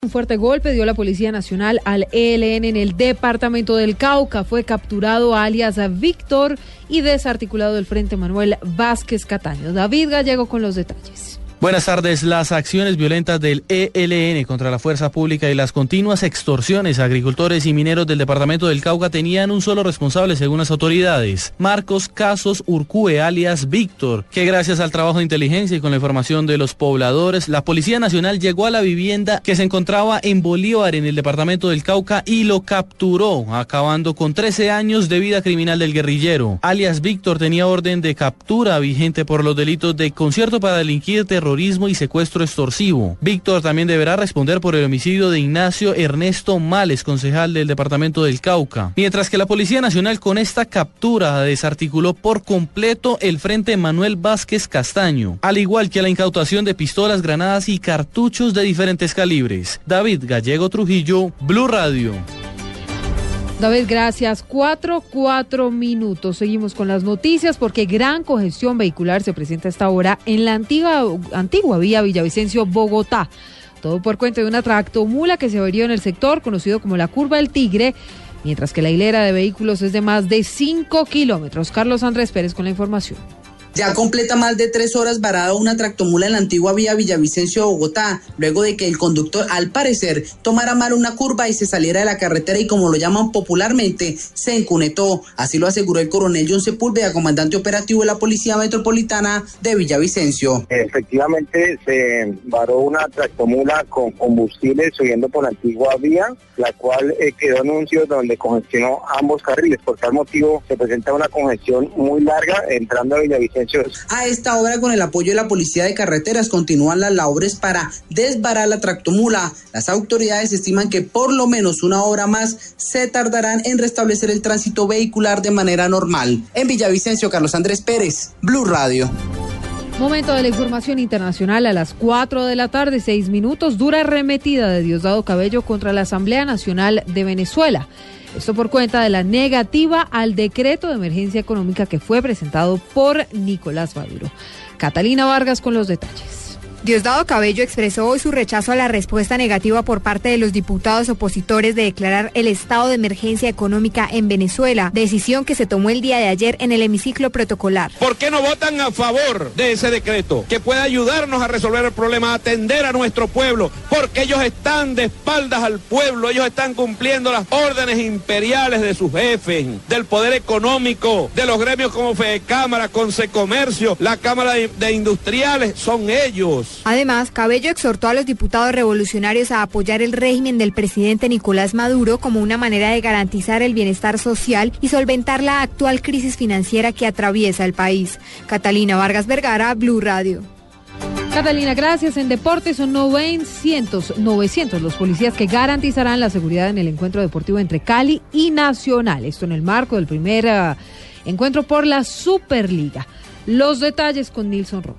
Un fuerte golpe dio la Policía Nacional al ELN en el departamento del Cauca. Fue capturado alias Víctor y desarticulado el Frente Manuel Vázquez Cataño. David Gallego con los detalles. Buenas tardes. Las acciones violentas del ELN contra la fuerza pública y las continuas extorsiones a agricultores y mineros del departamento del Cauca tenían un solo responsable según las autoridades, Marcos Casos Urcue, alias Víctor, que gracias al trabajo de inteligencia y con la información de los pobladores, la Policía Nacional llegó a la vivienda que se encontraba en Bolívar, en el departamento del Cauca, y lo capturó, acabando con 13 años de vida criminal del guerrillero. Alias Víctor tenía orden de captura vigente por los delitos de concierto para delinquir terrorismo terrorismo y secuestro extorsivo. Víctor también deberá responder por el homicidio de Ignacio Ernesto Males, concejal del departamento del Cauca. Mientras que la Policía Nacional con esta captura desarticuló por completo el Frente Manuel Vázquez Castaño, al igual que la incautación de pistolas, granadas y cartuchos de diferentes calibres. David Gallego Trujillo, Blue Radio. David, gracias. Cuatro, cuatro minutos. Seguimos con las noticias porque gran congestión vehicular se presenta a esta hora en la antigua, antigua vía Villavicencio, Bogotá. Todo por cuenta de una tractomula que se averió en el sector conocido como la Curva del Tigre, mientras que la hilera de vehículos es de más de cinco kilómetros. Carlos Andrés Pérez con la información. Ya completa más de tres horas varada una tractomula en la antigua vía Villavicencio, Bogotá, luego de que el conductor, al parecer, tomara mal una curva y se saliera de la carretera y, como lo llaman popularmente, se encunetó. Así lo aseguró el coronel John Sepúlveda, comandante operativo de la Policía Metropolitana de Villavicencio. Efectivamente, se varó una tractomula con combustible subiendo por la antigua vía, la cual eh, quedó en un sitio donde congestionó ambos carriles. Por tal motivo, se presenta una congestión muy larga entrando a Villavicencio a esta hora, con el apoyo de la Policía de Carreteras, continúan las labores para desbarar la tractomula. Las autoridades estiman que por lo menos una hora más se tardarán en restablecer el tránsito vehicular de manera normal. En Villavicencio, Carlos Andrés Pérez, Blue Radio. Momento de la información internacional a las 4 de la tarde, 6 minutos. Dura arremetida de Diosdado Cabello contra la Asamblea Nacional de Venezuela. Esto por cuenta de la negativa al decreto de emergencia económica que fue presentado por Nicolás Maduro. Catalina Vargas con los detalles. Diosdado Cabello expresó hoy su rechazo a la respuesta negativa por parte de los diputados opositores de declarar el estado de emergencia económica en Venezuela, decisión que se tomó el día de ayer en el hemiciclo protocolar. ¿Por qué no votan a favor de ese decreto que puede ayudarnos a resolver el problema, a atender a nuestro pueblo? Porque ellos están de espaldas al pueblo, ellos están cumpliendo las órdenes imperiales de sus jefes, del poder económico, de los gremios como Fede Cámara, Comercio, la Cámara de Industriales, son ellos. Además, Cabello exhortó a los diputados revolucionarios a apoyar el régimen del presidente Nicolás Maduro como una manera de garantizar el bienestar social y solventar la actual crisis financiera que atraviesa el país. Catalina Vargas Vergara, Blue Radio. Catalina, gracias. En deportes son 900, 900 los policías que garantizarán la seguridad en el encuentro deportivo entre Cali y Nacional. Esto en el marco del primer uh, encuentro por la Superliga. Los detalles con Nilson Rock.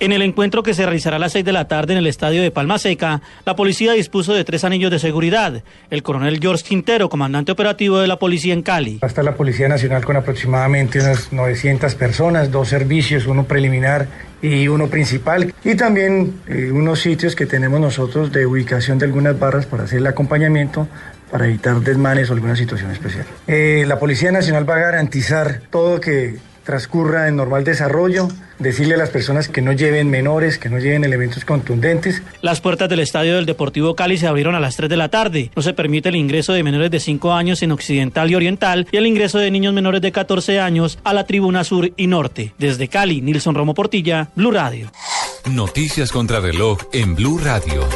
En el encuentro que se realizará a las 6 de la tarde en el estadio de Palma Seca, la policía dispuso de tres anillos de seguridad. El coronel George Quintero, comandante operativo de la policía en Cali. Va a estar la Policía Nacional con aproximadamente unas 900 personas, dos servicios, uno preliminar y uno principal. Y también eh, unos sitios que tenemos nosotros de ubicación de algunas barras para hacer el acompañamiento para evitar desmanes o alguna situación especial. Eh, la Policía Nacional va a garantizar todo que transcurra en normal desarrollo, decirle a las personas que no lleven menores, que no lleven elementos contundentes. Las puertas del estadio del Deportivo Cali se abrieron a las 3 de la tarde. No se permite el ingreso de menores de 5 años en Occidental y Oriental y el ingreso de niños menores de 14 años a la tribuna sur y norte. Desde Cali, Nilson Romo Portilla, Blue Radio. Noticias contra reloj en Blue Radio.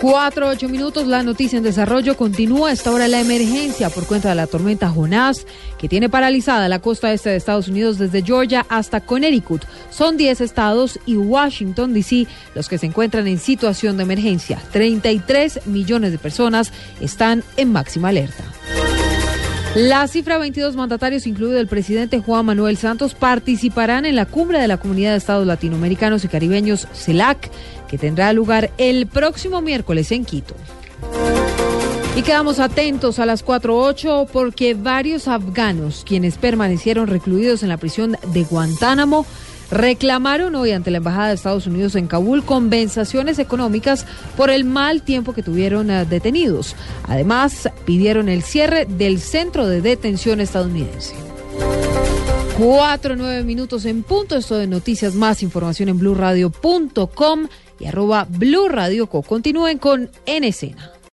Cuatro, ocho minutos, la noticia en desarrollo continúa. Esta hora la emergencia por cuenta de la tormenta Jonás, que tiene paralizada la costa este de Estados Unidos desde Georgia hasta Connecticut. Son 10 estados y Washington, D.C. los que se encuentran en situación de emergencia. 33 millones de personas están en máxima alerta. La cifra 22 mandatarios, incluido el presidente Juan Manuel Santos, participarán en la cumbre de la Comunidad de Estados Latinoamericanos y Caribeños, CELAC, que tendrá lugar el próximo miércoles en Quito. Y quedamos atentos a las 4.8 porque varios afganos, quienes permanecieron recluidos en la prisión de Guantánamo, reclamaron hoy ante la Embajada de Estados Unidos en Kabul compensaciones económicas por el mal tiempo que tuvieron eh, detenidos. Además, pidieron el cierre del centro de detención estadounidense. Cuatro, nueve minutos en punto. Esto de noticias más información en blurradio.com y arroba blurradioco. Continúen con En Escena.